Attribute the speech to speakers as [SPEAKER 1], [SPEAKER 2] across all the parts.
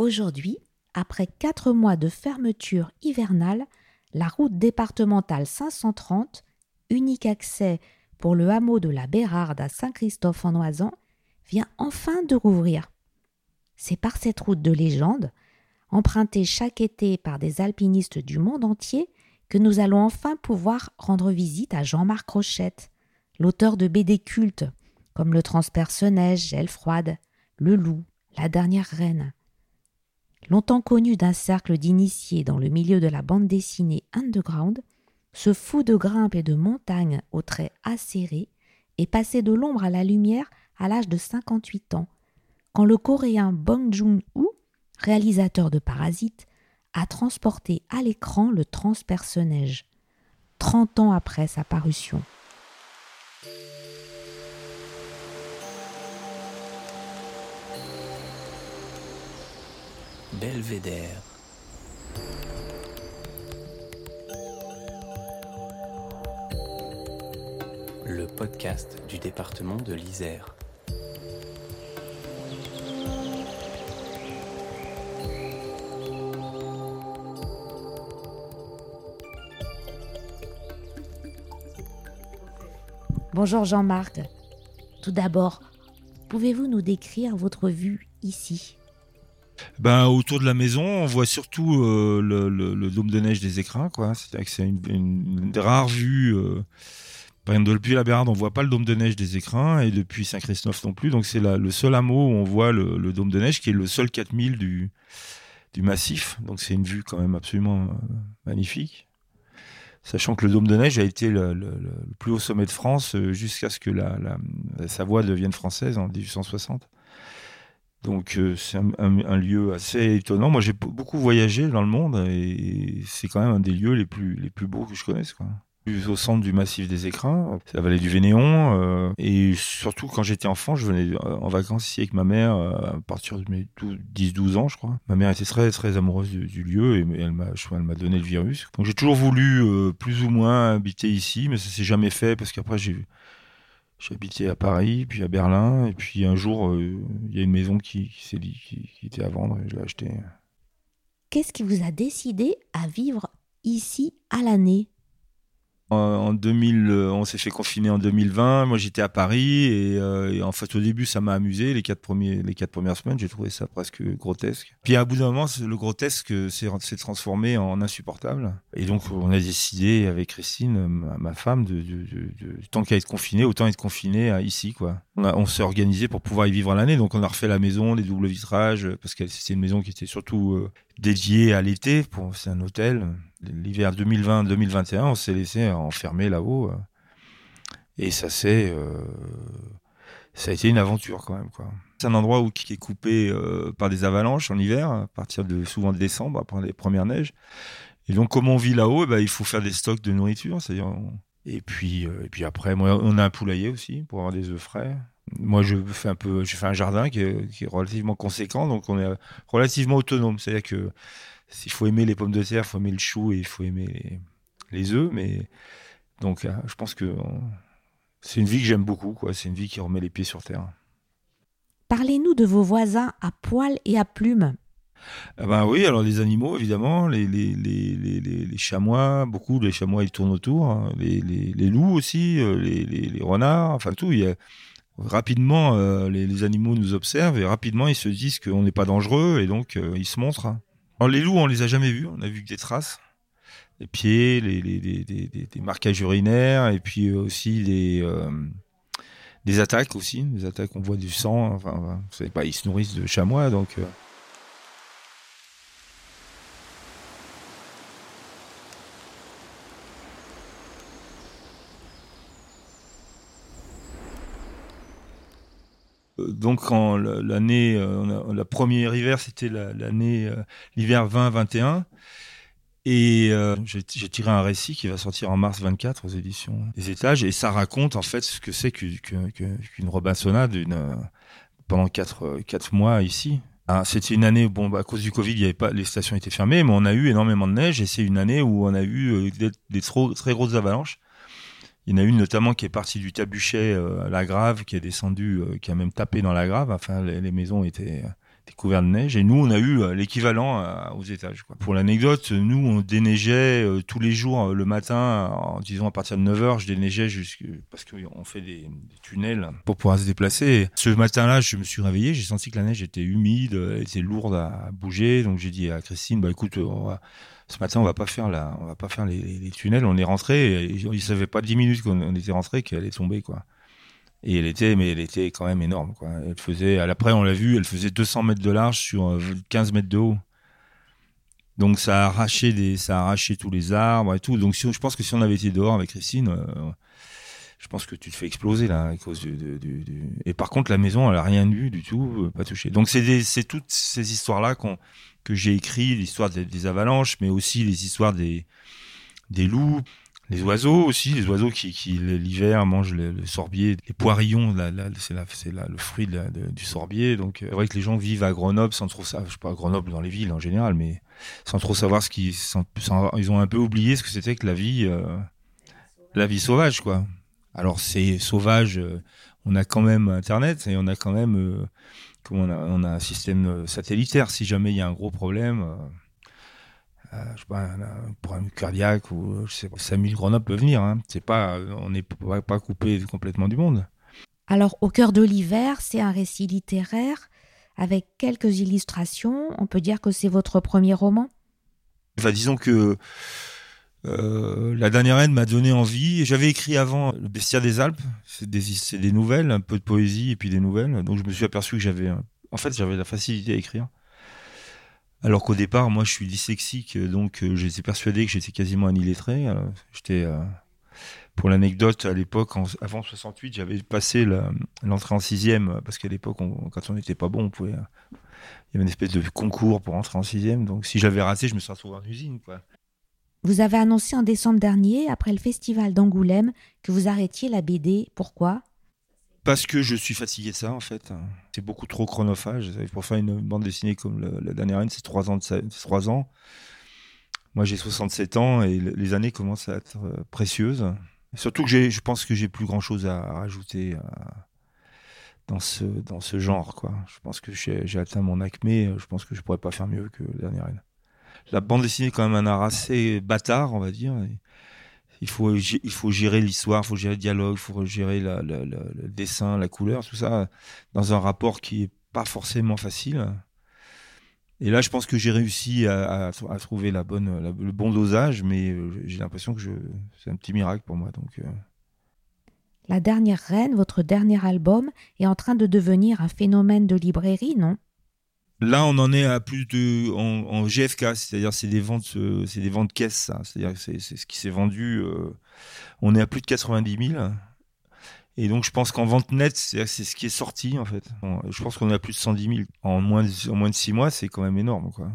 [SPEAKER 1] Aujourd'hui, après quatre mois de fermeture hivernale, la route départementale 530, unique accès pour le hameau de la Bérarde à Saint-Christophe-en-Oisan, vient enfin de rouvrir. C'est par cette route de légende, empruntée chaque été par des alpinistes du monde entier, que nous allons enfin pouvoir rendre visite à Jean-Marc Rochette, l'auteur de BD cultes comme Le Transperce-Neige, Gel froide, Le Loup, La dernière reine. Longtemps connu d'un cercle d'initiés dans le milieu de la bande dessinée underground, ce fou de grimpe et de montagne aux traits acérés est passé de l'ombre à la lumière à l'âge de 58 ans, quand le coréen Bong Joon-ho, réalisateur de Parasite, a transporté à l'écran le transperce-neige, 30 ans après sa parution.
[SPEAKER 2] Belvédère. Le podcast du département de l'Isère.
[SPEAKER 1] Bonjour Jean-Marc. Tout d'abord, pouvez-vous nous décrire votre vue ici?
[SPEAKER 3] Ben, autour de la maison, on voit surtout euh, le, dôme de neige des écrins. C'est-à-dire que c'est une, rares vues. Euh, par exemple, depuis la Bérarde, on voit pas le dôme de neige des écrins et depuis Saint-Christophe non plus. Donc c'est le seul hameau où on voit le, dôme de neige, qui est le seul 4000 du, massif. Donc c'est une vue quand même absolument euh, magnifique. Sachant que le dôme de neige a été le, plus haut sommet de France jusqu'à ce que la Savoie devienne française en 1860. Donc euh, c'est un, lieu assez étonnant. Moi j'ai beaucoup voyagé dans le monde et c'est quand même un des lieux les plus, les plus beaux que je connaisse. Quoi. Au centre du massif des écrins, c'est la vallée du Vénéon. Euh, et surtout quand j'étais enfant, je venais en vacances ici avec ma mère à partir de mes 10-12 ans je crois. Ma mère était très très amoureuse du, lieu et elle m'a, elle m'a donné le virus. Donc j'ai toujours voulu euh, plus ou moins habiter ici, mais ça s'est jamais fait parce qu'après j'ai J'habitais à Paris, puis à Berlin, et puis un jour, euh, il y a une maison qui, qui, était à vendre et je l'ai achetée.
[SPEAKER 1] Qu'est-ce qui vous a décidé à vivre ici à l'année?
[SPEAKER 3] En 2000, euh, on s'est fait confiner en 2020. Moi, j'étais à Paris euh, et, en fait, au début, ça m'a amusé. Les quatre premiers, les quatre premières semaines, j'ai trouvé ça presque grotesque. Puis à bout d'un moment, le grotesque s'est transformé en insupportable. Et donc, on a décidé avec Christine, ma, femme, de, de, de, tant qu'à être confiné, autant être confiné ici, quoi. On, on s'est organisé pour pouvoir y vivre l'année. Donc, on a refait la maison, les doubles vitrages, parce que c'était une maison qui était surtout euh, dédiée à l'été. C'est un hôtel l'hiver 2020-2021, on s'est laissé enfermer là-haut. Euh, et ça c'est, euh, ça a été une aventure quand même. C'est un endroit où, qui est coupé euh, par des avalanches en hiver, à partir de souvent de décembre, après les premières neiges. Et donc, comme on vit là-haut, eh ben, il faut faire des stocks de nourriture. C'est-à-dire, et puis, et puis après, moi, on a un poulailler aussi pour avoir des œufs frais. Moi, je fais un peu, je fais un jardin qui est, qui est relativement conséquent, donc on est relativement autonome. C'est-à-dire que il faut aimer les pommes de terre, il faut aimer le chou et il faut aimer les, œufs. Mais donc, euh, je pense que c'est une vie que j'aime beaucoup. Quoi. C'est une vie qui remet les pieds sur terre.
[SPEAKER 1] Parlez-nous de vos voisins à poils et à plumes.
[SPEAKER 3] Ah ben oui, alors les animaux, évidemment, les, les, les, les, chamois, beaucoup, les chamois, ils tournent autour, hein. les, loups aussi, euh, les, renards, enfin tout. Il y a, rapidement, euh, les, animaux nous observent et rapidement, ils se disent qu'on n'est pas dangereux et donc ils se montrent. Hein les loups, on les a jamais vus. On a vu que des traces, les pieds, des marquages urinaires, et puis aussi des, euh, des attaques aussi. Des attaques, on voit du sang. Enfin, pas, ils se nourrissent de chamois, donc. Donc quand l'année, euh, la première hiver, c'était l'année, euh, l'hiver 20-21. Et euh, j'ai tiré un récit qui va sortir en mars 24 aux éditions des étages. Et ça raconte en fait ce que c'est qu'une Robinsonade pendant quatre, quatre mois ici. Ah, c'était une année, bon, bah, à cause du Covid, il y avait pas, les stations étaient fermées, mais on a eu énormément de neige et c'est une année où on a eu des très grosses avalanches. Il y en a une notamment qui est partie du Tabuchet euh, la Grave, qui est descendue, euh, qui a même tapé dans la Grave. Enfin, les, maisons étaient, couvert de neige. Et nous, on a eu euh, l'équivalent euh, aux étages. Pour l'anecdote, nous, on déneigeait euh, tous les jours le matin, en, disons à partir de 9h, je déneigeais jusque, parce qu'on fait des, tunnels pour pouvoir se déplacer. ce matin-là, je me suis réveillé, j'ai senti que la neige était humide, était lourde à bouger. Donc j'ai dit à Christine, bah écoute, ce matin, on va pas faire la, on va pas faire les, tunnels. On est rentré. Il savait pas 10 minutes qu'on était rentré qu'elle allait tomber, quoi. Et elle était, mais elle était quand même énorme, quoi. Elle faisait, après, on l'a vu, elle faisait 200 mètres de large sur 15 euh, mètres de haut. Donc, ça a arraché des, ça a arraché tous les arbres et tout. Donc, je pense que si on avait été dehors avec Christine, euh, je pense que tu te fais exploser, là, à cause du, Et par contre, la maison, elle a rien vu du tout, euh, pas touché. Donc, c'est c'est toutes ces histoires-là qu'on, que j'ai écrit, l'histoire des, avalanches, mais aussi les histoires des, des loups. Les oiseaux aussi, les oiseaux qui, qui l'hiver mangent le, sorbier, les poirillons, c'est le fruit du sorbier. Donc c'est vrai que les gens vivent à Grenoble sans trop savoir, je sais pas Grenoble dans les villes en général, mais sans trop savoir ce qui, ils ont un peu oublié ce que c'était que la vie, euh, la vie sauvage quoi. Alors c'est sauvage, euh, on a quand même Internet et on a quand même, euh, on a, on a un système satellitaire. Si jamais il y a un gros problème euh, je sais pas, un problème cardiaque ou je sais pas, 5000 Grenoble peut venir. Hein. C'est pas, on n'est pas, pas coupé complètement du monde.
[SPEAKER 1] Alors, Au cœur de l'hiver, c'est un récit littéraire avec quelques illustrations. On peut dire que c'est votre premier roman?
[SPEAKER 3] Enfin, Disons que euh, La dernière haine m'a donné envie. J'avais écrit avant Le Bestiaire des Alpes. C'est des, des, nouvelles, un peu de poésie et puis des nouvelles. Donc je me suis aperçu que j'avais. En fait, j'avais la facilité à écrire. Alors qu'au départ, moi, je suis dyslexique, donc euh, j'étais persuadé que j'étais quasiment un illettré. J'étais, euh, pour l'anecdote, à l'époque, avant 68, j'avais passé l'entrée en sixième, parce qu'à l'époque, quand on n'était pas bon, on pouvait. Il y avait une espèce de concours pour entrer en sixième, donc si j'avais raté, je me serais retrouvé en usine, quoi.
[SPEAKER 1] Vous avez annoncé en décembre dernier, après le festival d'Angoulême, que vous arrêtiez la BD. Pourquoi?
[SPEAKER 3] Parce que je suis fatigué de ça, en fait. C'est beaucoup trop chronophage. Pour faire une bande dessinée comme la dernière année, c'est 3 ans. Moi, j'ai 67 ans et les années commencent à être euh, précieuses. Surtout que je pense que j'ai plus grand chose à, rajouter dans, ce, dans ce genre. Je pense que j'ai atteint mon acmé. Je pense que je pourrais pas faire mieux que la dernière année. La bande dessinée est quand même un art assez bâtard, on va dire il faut il faut gérer l'histoire, il faut gérer le dialogue, il faut gérer le dessin, la couleur, tout ça dans un rapport qui est pas forcément facile. Et là, je pense que j'ai réussi à, trouver la bonne, le bon dosage, mais euh, j'ai l'impression que c'est un petit miracle pour moi. Donc, euh.
[SPEAKER 1] La dernière reine, votre dernier album, est en train de devenir un phénomène de librairie, non?
[SPEAKER 3] Là, on en est à plus de en, GFK, c'est-à-dire c'est des ventes, euh, c'est des ventes caisses, c'est-à-dire c'est ce qui s'est vendu. Euh, on est à plus de 90 000. Et donc, je pense qu'en vente nette, c'est ce qui est sorti, en fait. Je pense qu'on est à plus de 110 000. En moins de, en moins de 6 mois, c'est quand même énorme, quoi.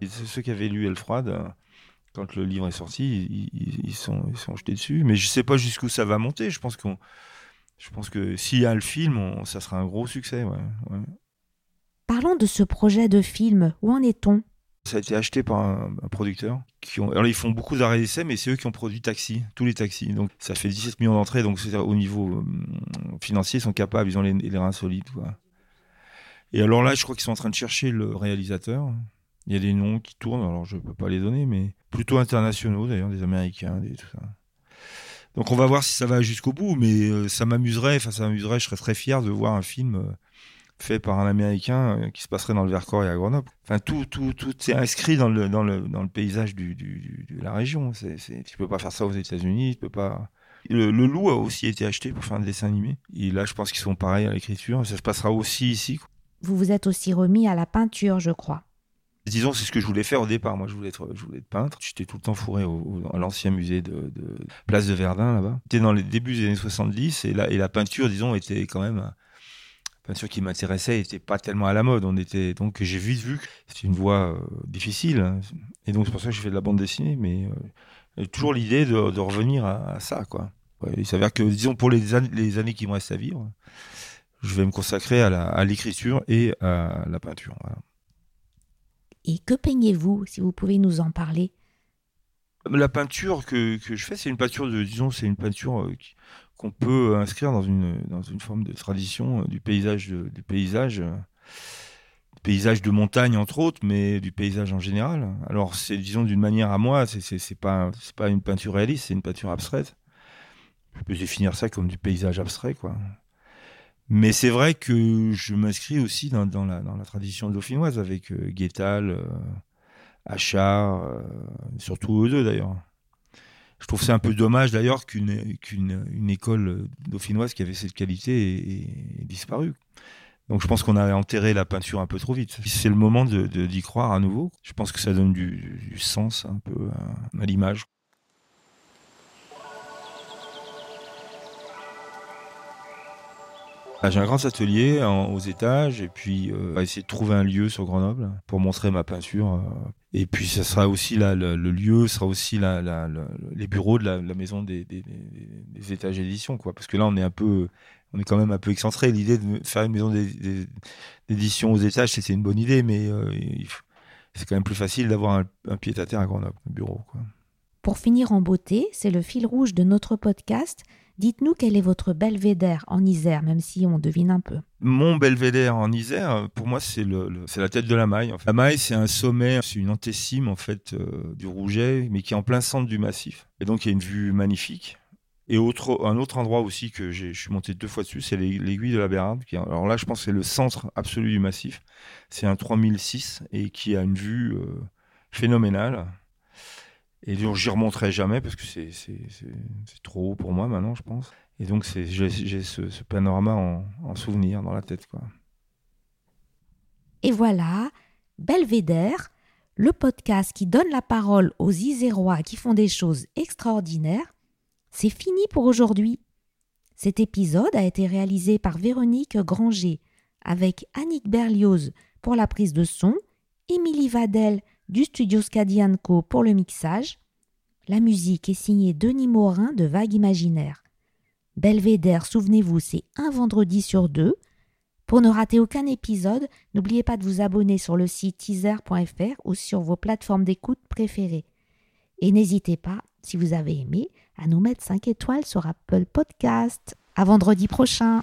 [SPEAKER 3] Et ceux qui avaient lu Elfroide, quand le livre est sorti, ils, sont, ils sont jetés dessus. Mais je sais pas jusqu'où ça va monter. Je pense qu'on, je pense que s'il y a le film, ça sera un gros succès, ouais.
[SPEAKER 1] Parlons de ce projet de film. Où en est-on?
[SPEAKER 3] Ça a été acheté par un, producteur. Qui alors ils font beaucoup d'arrêts d'essai, mais c'est eux qui ont produit Taxi, tous les taxis. Donc ça fait 17 millions d'entrées, donc au niveau euh, financier, ils sont capables, ils ont les, reins solides. Et alors là, je crois qu'ils sont en train de chercher le réalisateur. Il y a des noms qui tournent, alors je ne peux pas les donner, mais plutôt internationaux d'ailleurs, des Américains, des tout ça. Donc on va voir si ça va jusqu'au bout, mais euh, ça m'amuserait, enfin ça m'amuserait, je serais très fier de voir un film. Euh, fait par un Américain euh, qui se passerait dans le Vercors et à Grenoble. Enfin, tout, tout, tout est inscrit dans le, dans le, dans le paysage du, du, de la région. C'est, c'est, tu peux pas faire ça aux États-Unis, tu peux pas. Le, loup a aussi été acheté pour faire un dessin animé. Et là, je pense qu'ils sont pareils à l'écriture. Ça se passera aussi ici.
[SPEAKER 1] Vous vous êtes aussi remis à la peinture, je crois.
[SPEAKER 3] Disons, c'est ce que je voulais faire au départ. Moi, je voulais être, je voulais être peintre. J'étais tout le temps fourré au, à l'ancien musée de, de, Place de Verdun, là-bas. C'était dans les débuts des années 70 et la, et la peinture, disons, était quand même peinture qui m'intéressait n'était pas tellement à la mode. On était donc j'ai vite vu que c'était une voie euh, difficile. Hein. Et donc c'est pour ça que j'ai fait de la bande dessinée, mais euh, toujours l'idée de, revenir à, ça, quoi. il s'avère que disons pour les, années, les années qui me restent à vivre, je vais me consacrer à l'écriture et à la peinture.
[SPEAKER 1] Et que peignez-vous, si vous pouvez nous en parler?
[SPEAKER 3] La peinture que, que je fais, c'est une peinture de, disons, c'est une peinture euh, qui, qu'on peut inscrire dans une, dans une forme de tradition euh, du paysage, du paysage, paysage de montagne entre autres, mais du paysage en général. Alors c'est disons d'une manière à moi, c'est c'est pas c'est pas une peinture réaliste, c'est une peinture abstraite. Je peux définir ça comme du paysage abstrait quoi. Mais c'est vrai que je m'inscris aussi dans, dans, la, dans la tradition dauphinoise avec euh, Guétal, euh, Achard, euh, surtout eux deux d'ailleurs. Je trouve c'est un peu dommage d'ailleurs qu'une qu'une une école dauphinoise qui avait cette qualité ait, disparu. Donc je pense qu'on a enterré la peinture un peu trop vite. C'est le moment d'y croire à nouveau. Je pense que ça donne du, sens un peu à l'image. J'ai un grand atelier aux étages et puis euh, va essayer de trouver un lieu sur Grenoble pour montrer ma peinture. euh. Et puis ça sera aussi là, le, le lieu sera aussi la, la- la- les bureaux de la, la maison des, étages d'édition quoi. Parce que là on est un peu, on est quand même un peu excentré. L'idée de faire une maison d'é- d'é- d'édition aux étages c'était une bonne idée, mais euh, c'est quand même plus facile d'avoir un, un pied à terre à Grenoble, un bureau quoi.
[SPEAKER 1] Pour finir en beauté, c'est le fil rouge de notre podcast. Dites-nous quel est votre belvédère en Isère, même si on devine un peu.
[SPEAKER 3] Mon belvédère en Isère, pour moi, c'est le, la tête de la maille. en. La maille, c'est un sommet, c'est une antécime en fait euh, du Rouget, mais qui est en plein centre du massif. Et donc, il y a une vue magnifique. Et autre, un autre endroit aussi que je suis monté deux fois dessus, c'est l'ai- l'aiguille de la Bérarde. Qui, alors là, je pense que c'est le centre absolu du massif. C'est un 3006 et qui a une vue euh, phénoménale. Et donc, j'y remonterai jamais parce que c'est, trop haut pour moi maintenant, je pense. Et donc, j'ai, ce, panorama en, en souvenir dans la tête, quoi.
[SPEAKER 1] Et voilà, Belvédère, le podcast qui donne la parole aux Isérois qui font des choses extraordinaires. C'est fini pour aujourd'hui. Cet épisode a été réalisé par Véronique Granger avec Annick Berlioz pour la prise de son, Émilie Vadel du studio Scadi Co pour le mixage. La musique est signée Denis Morin de Vague Imaginaire. Belvédère, souvenez-vous, c'est un vendredi sur deux. Pour ne rater aucun épisode, n'oubliez pas de vous abonner sur le site teaser.fr ou sur vos plateformes d'écoute préférées. Et n'hésitez pas, si vous avez aimé, à nous mettre 5 étoiles sur Apple Podcast. À vendredi prochain.